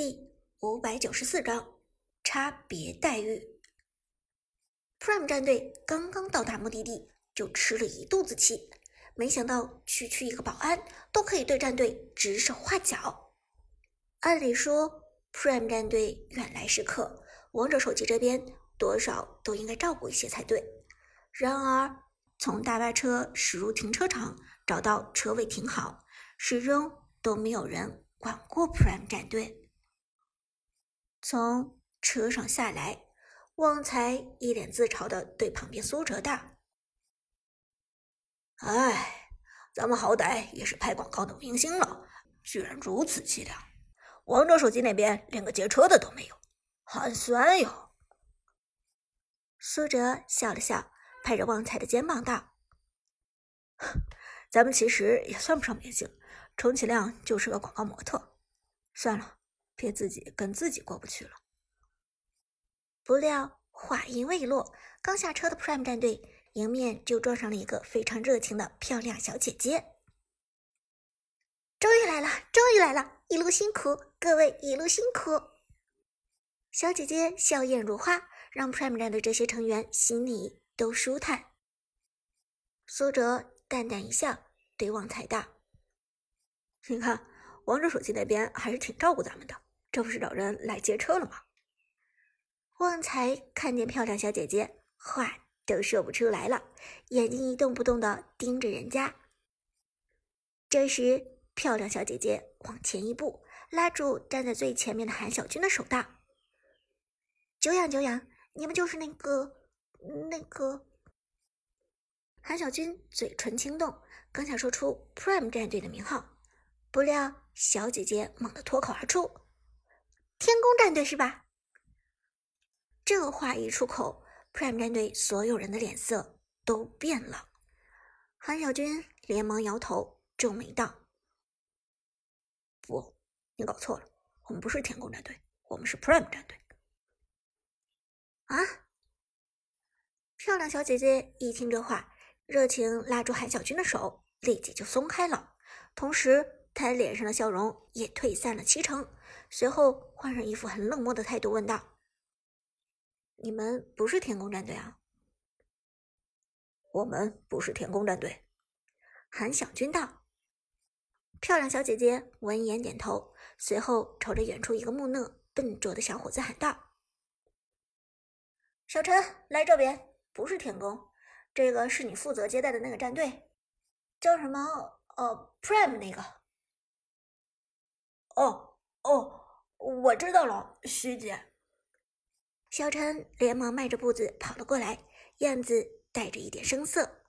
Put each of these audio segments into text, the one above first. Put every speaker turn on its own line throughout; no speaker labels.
第五百九十四章差别待遇。Prime 战队刚刚到达目的地，就吃了一肚子气。没想到区区一个保安都可以对战队指手画脚。按理说，Prime 战队远来是客，王者手机这边多少都应该照顾一些才对。然而，从大巴车驶入停车场，找到车位停好，始终都没有人管过 Prime 战队。从车上下来，旺财一脸自嘲的对旁边苏哲道：“
哎，咱们好歹也是拍广告的明星了，居然如此凄凉！王者手机那边连个接车的都没有，寒酸哟。”
苏哲笑了笑，拍着旺财的肩膀道：“
咱们其实也算不上明星，充其量就是个广告模特。算了。”别自己跟自己过不去了。
不料话音未落，刚下车的 Prime 战队迎面就撞上了一个非常热情的漂亮小姐姐。终于来了，终于来了！一路辛苦，各位一路辛苦。小姐姐笑靥如花，让 Prime 战队这些成员心里都舒坦。苏哲淡淡一笑，对旺财道：“
你看，王者手机那边还是挺照顾咱们的。”这不是找人来接车了吗？
旺财看见漂亮小姐姐，话都说不出来了，眼睛一动不动的盯着人家。这时，漂亮小姐姐往前一步，拉住站在最前面的韩小军的手道：“久仰久仰，你们就是那个那个。”韩小军嘴唇轻动，刚想说出 Prime 战队的名号，不料小姐姐猛地脱口而出。天宫战队是吧？这话一出口，Prime 战队所有人的脸色都变了。韩小军连忙摇头，皱眉道：“
不，你搞错了，我们不是天宫战队，我们是 Prime 战队。”
啊！漂亮小姐姐一听这话，热情拉住韩小军的手，立即就松开了，同时她脸上的笑容也退散了七成。随后换上一副很冷漠的态度，问道：“
你们不是天宫战队啊？”“我们不是天宫战队。”
韩小军道。漂亮小姐姐闻言点头，随后朝着远处一个木讷笨拙的小伙子喊道：“小陈，来这边！不是天宫，这个是你负责接待的那个战队，叫什么？呃，Prime 那个。”“
哦。”哦，我知道了，徐姐。
小陈连忙迈着步子跑了过来，样子带着一点生涩。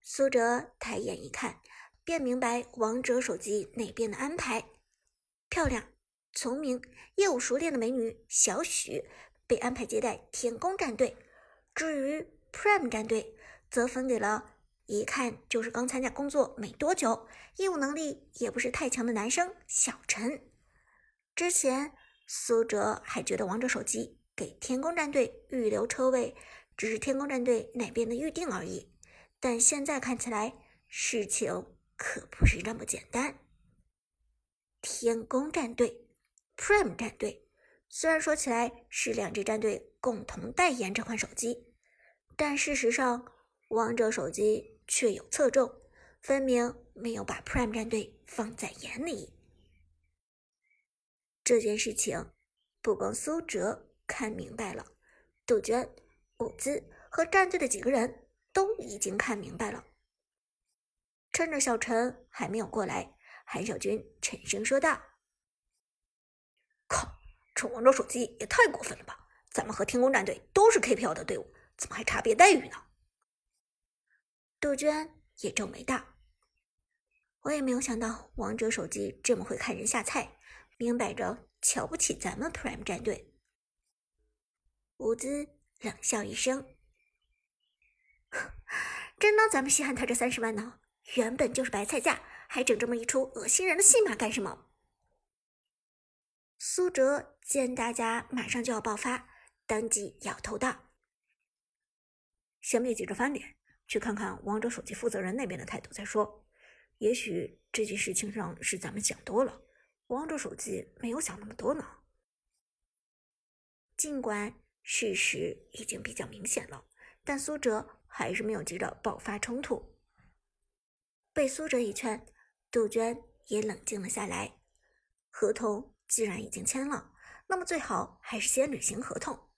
苏哲抬眼一看，便明白王者手机那边的安排。漂亮、聪明、业务熟练的美女小许被安排接待天宫战队，至于 Prime 战队，则分给了一看就是刚参加工作没多久、业务能力也不是太强的男生小陈。之前苏哲还觉得王者手机给天宫战队预留车位只是天宫战队那边的预定而已，但现在看起来事情可不是这么简单。天宫战队、Prime 战队虽然说起来是两支战队共同代言这款手机，但事实上王者手机确有侧重，分明没有把 Prime 战队放在眼里。这件事情，不光苏哲看明白了，杜鹃、伍兹和战队的几个人都已经看明白了。趁着小陈还没有过来，韩小军沉声说道：“
靠，这王者手机也太过分了吧！咱们和天宫战队都是 KPL 的队伍，怎么还差别待遇呢？”
杜鹃也皱眉道：“我也没有想到王者手机这么会看人下菜。”明摆着瞧不起咱们 Prime 战队，伍兹冷笑一声：“真当咱们稀罕他这三十万呢？原本就是白菜价，还整这么一出恶心人的戏码干什么？”苏哲见大家马上就要爆发，当即摇头道：“
先别急着翻脸，去看看王者手机负责人那边的态度再说。也许这件事情上是咱们想多了。”王者手机没有想那么多呢。
尽管事实已经比较明显了，但苏哲还是没有急着爆发冲突。被苏哲一劝，杜鹃也冷静了下来。合同既然已经签了，那么最好还是先履行合同。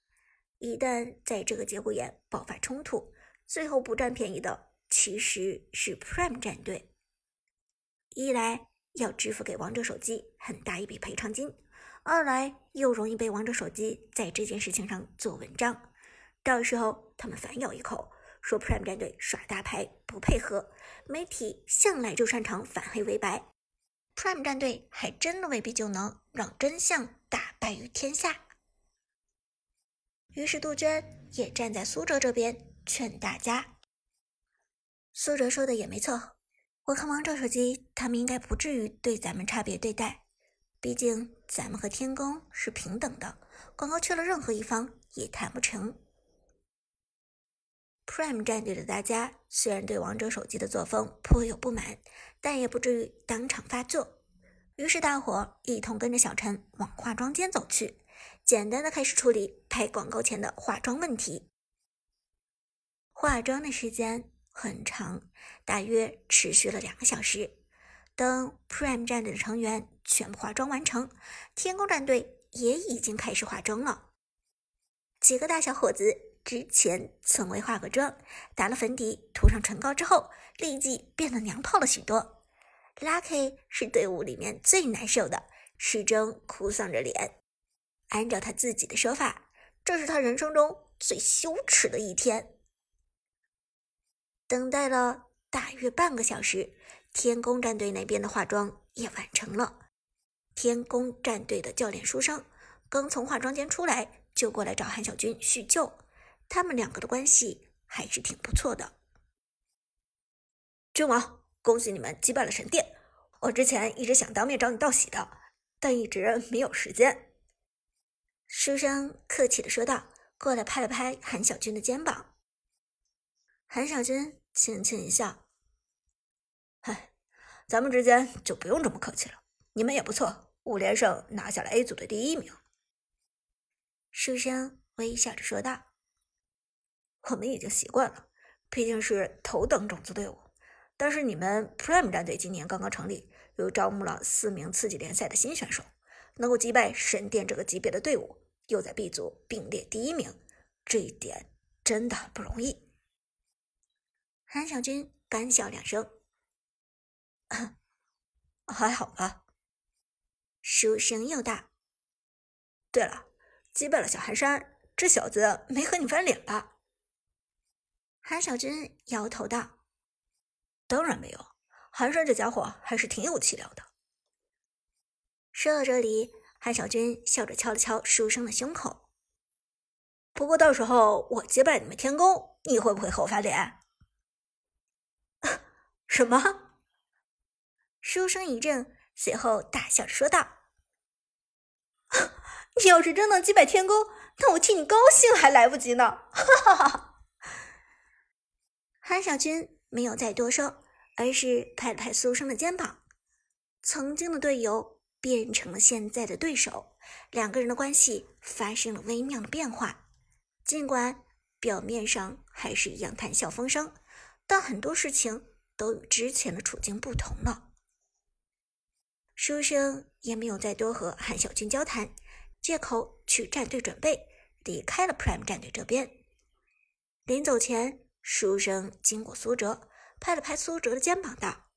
一旦在这个节骨眼爆发冲突，最后不占便宜的其实是 Prime 战队。一来要支付给王者手机很大一笔赔偿金，二来又容易被王者手机在这件事情上做文章。到时候他们反咬一口，说 Prime 战队耍大牌不配合，媒体向来就擅长反黑为白，Prime 战队还真的未必就能让真相大白于天下。于是杜鹃也站在苏哲这边劝大家。苏哲说的也没错，我看王者手机他们应该不至于对咱们差别对待，毕竟咱们和天宫是平等的，广告去了任何一方也谈不成。Prime 战队的大家虽然对王者手机的作风颇有不满，但也不至于当场发作，于是大伙一同跟着小陈往化妆间走去。简单的开始处理拍广告前的化妆问题。化妆的时间很长，大约持续了两个小时。等 Prime 战队的成员全部化妆完成，天宫战队也已经开始化妆了。几个大小伙子之前从未化过妆，打了粉底，涂上唇膏之后，立即变得娘炮了许多。Lucky 是队伍里面最难受的，始终哭丧着脸。按照他自己的说法，这是他人生中最羞耻的一天。等待了大约半个小时，天宫战队那边的化妆也完成了。天宫战队的教练书生刚从化妆间出来，就过来找韩小军叙旧。他们两个的关系还是挺不错的。
君王，恭喜你们击败了神殿！我之前一直想当面找你道喜的，但一直没有时间。
书生客气的说道，过来拍了拍韩小军的肩膀。
韩小军轻轻一笑：“嗨，咱们之间就不用这么客气了。你们也不错，五连胜拿下了 A 组的第一名。”
书生微笑着说道：“
我们已经习惯了，毕竟是头等种子队伍。但是你们 Prime 战队今年刚刚成立，又招募了四名次级联赛的新选手。”能够击败神殿这个级别的队伍，又在 B 组并列第一名，这一点真的不容易。
韩小军干笑两声，
还好吧。
书生又大：“
对了，击败了小寒山，这小子没和你翻脸吧？”
韩小军摇头道：“
当然没有，寒山这家伙还是挺有气量的。”
说到这里，韩小军笑着敲了敲书生的胸口。
不过到时候我击败你们天宫，你会不会和我翻脸？
什么？书生一怔，随后大笑着说道：“你要是真能击败天宫，那我替你高兴还来不及呢！”哈哈哈。韩小军没有再多说，而是拍了拍苏生的肩膀。曾经的队友。变成了现在的对手，两个人的关系发生了微妙的变化。尽管表面上还是一样谈笑风生，但很多事情都与之前的处境不同了。书生也没有再多和韩小军交谈，借口去战队准备，离开了 Prime 战队这边。临走前，书生经过苏哲，拍了拍苏哲的肩膀，道：“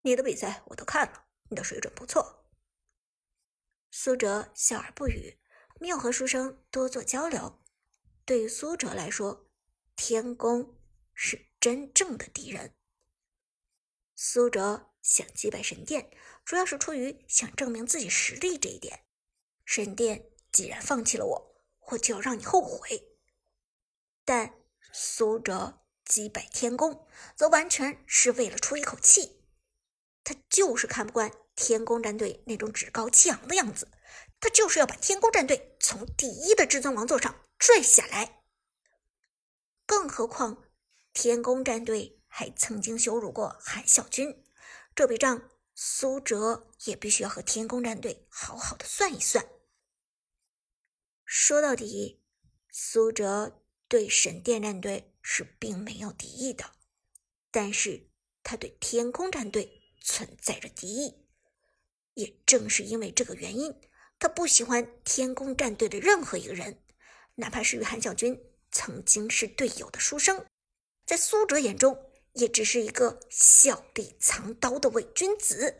你的比赛我都看了。”你的水准不错，
苏哲笑而不语，没有和书生多做交流。对于苏哲来说，天宫是真正的敌人。苏哲想击败神殿，主要是出于想证明自己实力这一点。神殿既然放弃了我，我就要让你后悔。但苏哲击败天宫，则完全是为了出一口气。他就是看不惯天宫战队那种趾高气昂的样子，他就是要把天宫战队从第一的至尊王座上拽下来。更何况，天宫战队还曾经羞辱过韩小军，这笔账苏哲也必须要和天宫战队好好的算一算。说到底，苏哲对神殿战队是并没有敌意的，但是他对天宫战队存在着敌意。也正是因为这个原因，他不喜欢天宫战队的任何一个人，哪怕是与韩小军曾经是队友的书生，在苏哲眼中也只是一个笑里藏刀的伪君子。